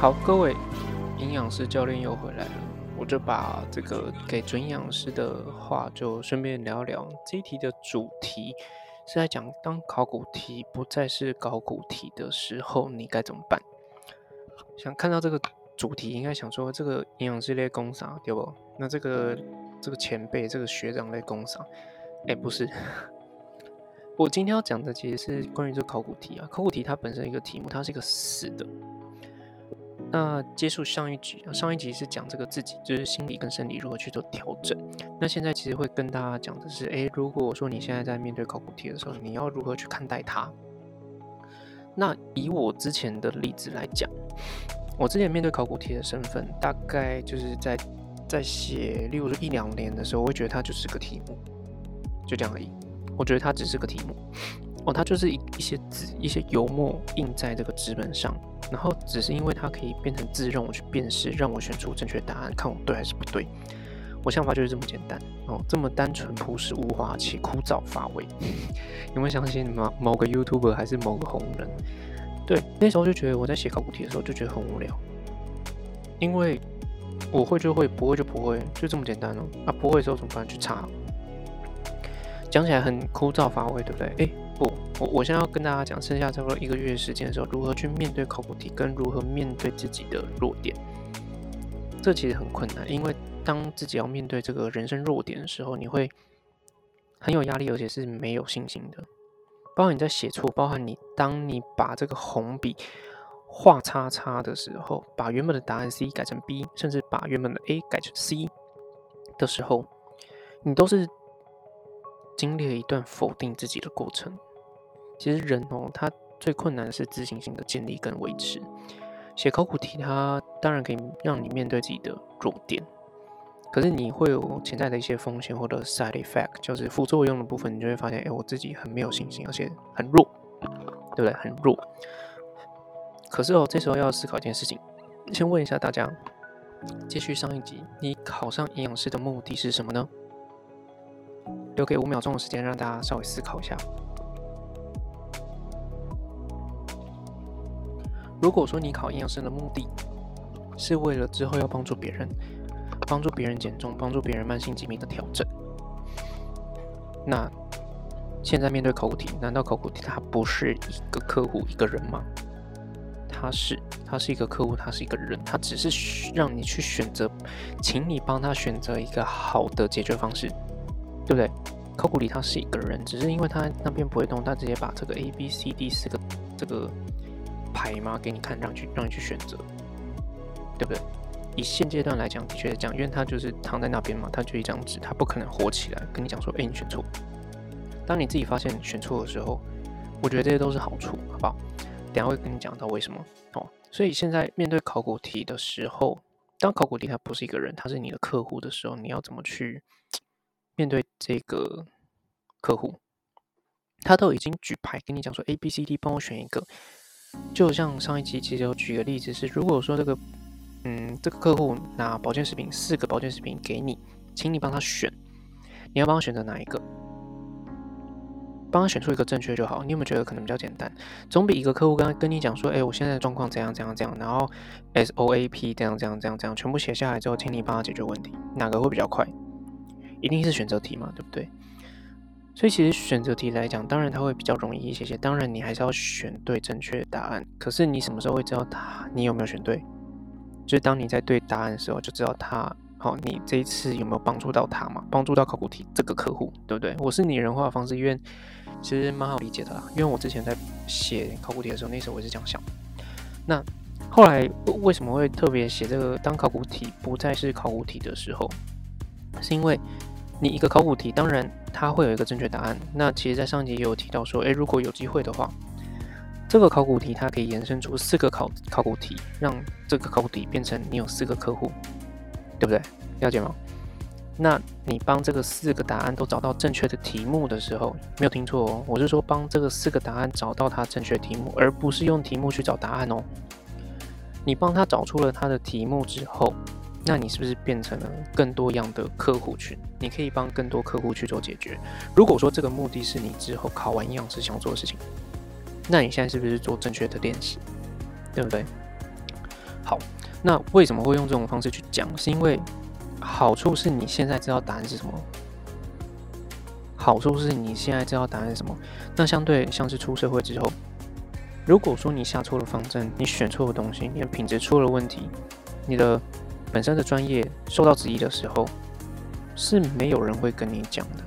好，各位营养师教练又回来了，我就把这个给准营养师的话，就顺便聊聊这一题的主题是在讲，当考古题不再是考古题的时候，你该怎么办？想看到这个主题，应该想说这个营养师类工啥对不？那这个这个前辈，这个学长类工啥？哎，不是。我今天要讲的其实是关于这考古题啊，考古题它本身一个题目，它是一个死的。那接触上一集，上一集是讲这个自己就是心理跟生理如何去做调整。那现在其实会跟大家讲的是，诶，如果说你现在在面对考古题的时候，你要如何去看待它？那以我之前的例子来讲，我之前面对考古题的身份，大概就是在在写，例如说一两年的时候，我会觉得它就是个题目，就这样而已。我觉得它只是个题目，哦，它就是一一些字、一些油墨印在这个纸本上，然后只是因为它可以变成字，让我去辨识，让我选出正确答案，看我对还是不对。我想法就是这么简单哦，这么单纯、朴实无华且枯燥乏味。有没有相信某某个 YouTuber 还是某个红人？对，那时候就觉得我在写考古题的时候就觉得很无聊，因为我会就会，不会就不会，就这么简单哦。啊，不会的时候怎么办？去查。讲起来很枯燥乏味，对不对？诶，不，我我现在要跟大家讲，剩下差不多一个月时间的时候，如何去面对考古题，跟如何面对自己的弱点，这其实很困难，因为当自己要面对这个人生弱点的时候，你会很有压力，而且是没有信心的。包含你在写错，包含你当你把这个红笔画叉叉的时候，把原本的答案 C 改成 B，甚至把原本的 A 改成 C 的时候，你都是。经历了一段否定自己的过程。其实人哦，他最困难的是自信心的建立跟维持。写考古题，它当然可以让你面对自己的弱点，可是你会有潜在的一些风险或者 side effect，就是副作用的部分，你就会发现，哎，我自己很没有信心，而且很弱，对不对？很弱。可是哦，这时候要思考一件事情，先问一下大家，继续上一集，你考上营养师的目的是什么呢？留给五秒钟的时间，让大家稍微思考一下。如果说你考营养师的目的是为了之后要帮助别人，帮助别人减重，帮助别人慢性疾病的调整，那现在面对考古题，难道考古题它不是一个客户一个人吗？他是，他是一个客户，他是一个人，他只是让你去选择，请你帮他选择一个好的解决方式。对不对？考古里他是一个人，只是因为他那边不会动，他直接把这个 A、B、C、D 四个这个牌吗给你看，让去让你去选择，对不对？以现阶段来讲，的确是这样，因为他就是躺在那边嘛，他就一张纸，他不可能活起来跟你讲说，哎，你选错。当你自己发现选错的时候，我觉得这些都是好处，好不好？等下会跟你讲到为什么哦。所以现在面对考古题的时候，当考古题它不是一个人，他是你的客户的时候，你要怎么去？面对这个客户，他都已经举牌跟你讲说 A、B、C、D，帮我选一个。就像上一期其实有举个例子是，如果说这个，嗯，这个客户拿保健食品四个保健食品给你，请你帮他选，你要帮他选择哪一个？帮他选出一个正确就好。你有没有觉得可能比较简单？总比一个客户刚跟你讲说，哎，我现在的状况怎样怎样怎样，然后 S O A P 这样这样这样这样，全部写下来之后，请你帮他解决问题，哪个会比较快？一定是选择题嘛，对不对？所以其实选择题来讲，当然它会比较容易一些些。当然你还是要选对正确答案。可是你什么时候会知道他你有没有选对？就是当你在对答案的时候，就知道他好，你这一次有没有帮助到他嘛？帮助到考古题这个客户，对不对？我是拟人化的方式，因为其实蛮好理解的啦。因为我之前在写考古题的时候，那时候我是这样想。那后来为什么会特别写这个？当考古题不再是考古题的时候，是因为。你一个考古题，当然它会有一个正确答案。那其实，在上集也有提到说，诶，如果有机会的话，这个考古题它可以延伸出四个考考古题，让这个考古题变成你有四个客户，对不对？了解吗？那你帮这个四个答案都找到正确的题目的时候，没有听错哦，我是说帮这个四个答案找到它正确题目，而不是用题目去找答案哦。你帮他找出了他的题目之后。那你是不是变成了更多样的客户群？你可以帮更多客户去做解决。如果说这个目的是你之后考完营养师想做的事情，那你现在是不是做正确的练习？对不对？好，那为什么会用这种方式去讲？是因为好处是你现在知道答案是什么。好处是你现在知道答案是什么。那相对像是出社会之后，如果说你下错了方针，你选错了东西，你的品质出了问题，你的本身的专业受到质疑的时候，是没有人会跟你讲的。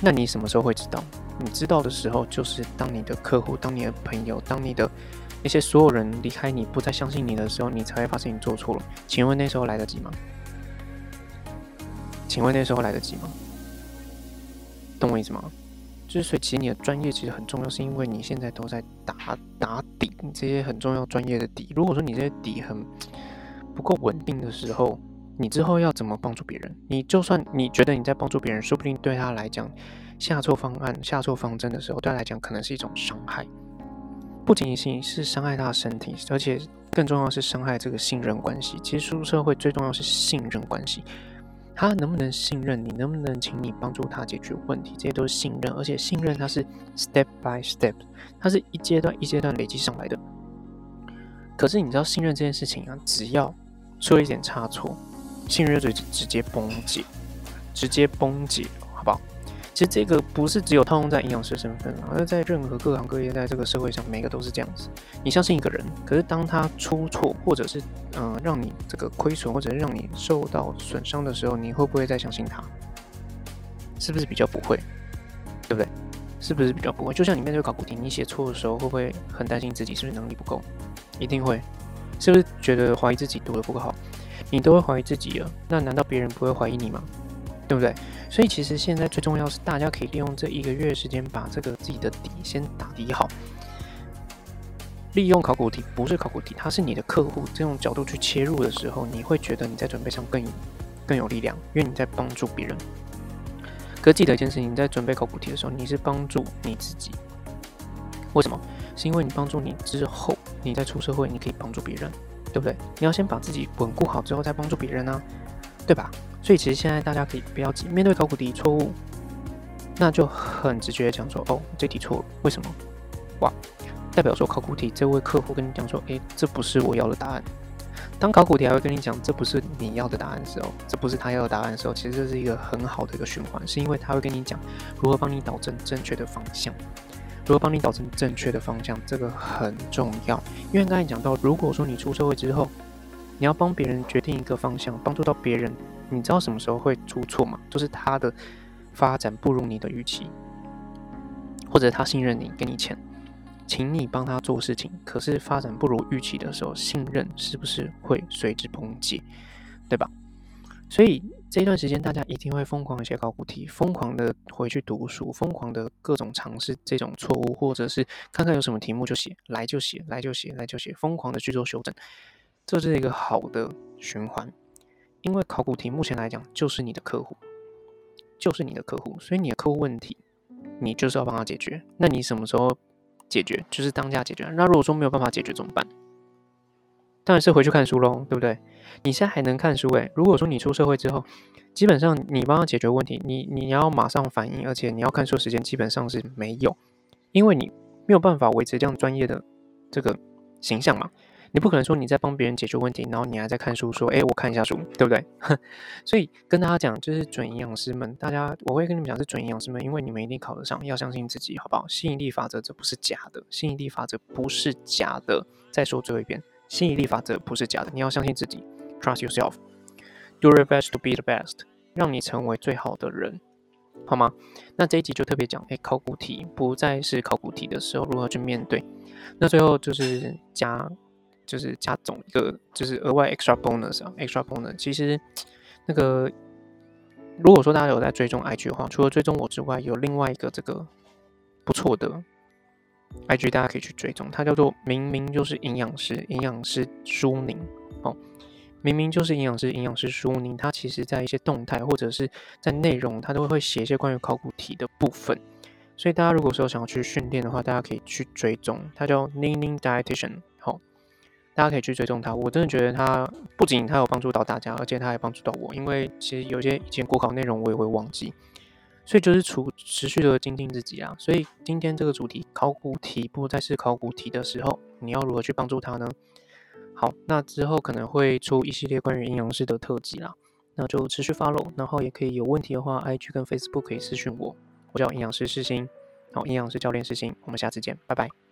那你什么时候会知道？你知道的时候，就是当你的客户、当你的朋友、当你的那些所有人离开你、不再相信你的时候，你才会发现你做错了。请问那时候来得及吗？请问那时候来得及吗？懂我意思吗？就是所以，其实你的专业其实很重要，是因为你现在都在打打底这些很重要专业的底。如果说你这些底很不够稳定的时候，你之后要怎么帮助别人？你就算你觉得你在帮助别人，说不定对他来讲。下错方案、下错方针的时候，对他来讲可能是一种伤害，不仅仅是伤害他的身体，而且更重要是伤害这个信任关系。其实，出社会最重要是信任关系，他能不能信任你，能不能请你帮助他解决问题，这些都是信任。而且，信任它是 step by step，它是一阶段一阶段累积上来的。可是，你知道信任这件事情啊，只要出了一点差错，信任就直接崩解，直接崩解，好不好？其实这个不是只有套用在营养师身份，而在任何各行各业，在这个社会上，每个都是这样子。你相信一个人，可是当他出错，或者是嗯让你这个亏损，或者是让你受到损伤的时候，你会不会再相信他？是不是比较不会？对不对？是不是比较不会？就像你面对考古题，你写错的时候，会不会很担心自己是不是能力不够？一定会。是不是觉得怀疑自己读的不够好？你都会怀疑自己了，那难道别人不会怀疑你吗？对不对？所以其实现在最重要是，大家可以利用这一个月时间，把这个自己的底先打底好。利用考古题不是考古题，它是你的客户这种角度去切入的时候，你会觉得你在准备上更更有力量，因为你在帮助别人。可记得一件事情，你在准备考古题的时候，你是帮助你自己。为什么？是因为你帮助你之后，你在出社会，你可以帮助别人，对不对？你要先把自己稳固好之后，再帮助别人啊，对吧？所以其实现在大家可以不要急，面对考古题错误，那就很直觉的讲说，哦，这题错了，为什么？哇，代表说考古题这位客户跟你讲说，诶，这不是我要的答案。当考古题还会跟你讲这不是你要的答案的时候，这不是他要的答案的时候，其实这是一个很好的一个循环，是因为他会跟你讲如何帮你导正正确的方向，如何帮你导正正确的方向，这个很重要。因为刚才讲到，如果说你出社会之后，你要帮别人决定一个方向，帮助到别人。你知道什么时候会出错吗？就是他的发展不如你的预期，或者他信任你，给你钱，请你帮他做事情，可是发展不如预期的时候，信任是不是会随之崩解？对吧？所以这一段时间，大家一定会疯狂的写考古题，疯狂的回去读书，疯狂的各种尝试这种错误，或者是看看有什么题目就写，来就写，来就写，来就写，疯狂的去做修正，这是一个好的循环。因为考古题目前来讲就是你的客户，就是你的客户，所以你的客户问题，你就是要帮他解决。那你什么时候解决？就是当下解决。那如果说没有办法解决怎么办？当然是回去看书喽，对不对？你现在还能看书诶。如果说你出社会之后，基本上你帮他解决问题，你你要马上反应，而且你要看书时间基本上是没有，因为你没有办法维持这样专业的这个形象嘛。你不可能说你在帮别人解决问题，然后你还在看书，说，哎，我看一下书，对不对？所以跟大家讲，就是准营养师们，大家我会跟你们讲是准营养师们，因为你们一定考得上，要相信自己，好不好？吸引力法则这不是假的，吸引力法则不是假的。再说最后一遍，吸引力法则不是假的，你要相信自己，trust yourself，do your best to be the best，让你成为最好的人，好吗？那这一集就特别讲，哎，考古题不再是考古题的时候，如何去面对？那最后就是加。就是加总一个，就是额外 extra bonus 啊，extra bonus。其实那个，如果说大家有在追踪 IG 的话，除了追踪我之外，有另外一个这个不错的 IG，大家可以去追踪，它叫做明明就是营养师，营养师舒宁哦，明明就是营养师，营养师舒宁，它其实在一些动态或者是在内容，它都会写一些关于考古题的部分。所以大家如果说想要去训练的话，大家可以去追踪，它叫 Nining dietitian 好。大家可以去追踪他，我真的觉得他不仅他有帮助到大家，而且他还帮助到我。因为其实有些以前国考内容我也会忘记，所以就是持持续的精进自己啊。所以今天这个主题考古题不再是考古题的时候，你要如何去帮助他呢？好，那之后可能会出一系列关于阴阳师的特辑啦，那就持续 follow，然后也可以有问题的话，IG 跟 Facebook 可以私讯我，我叫阴阳师世新，好，阴阳师教练世新，我们下次见，拜拜。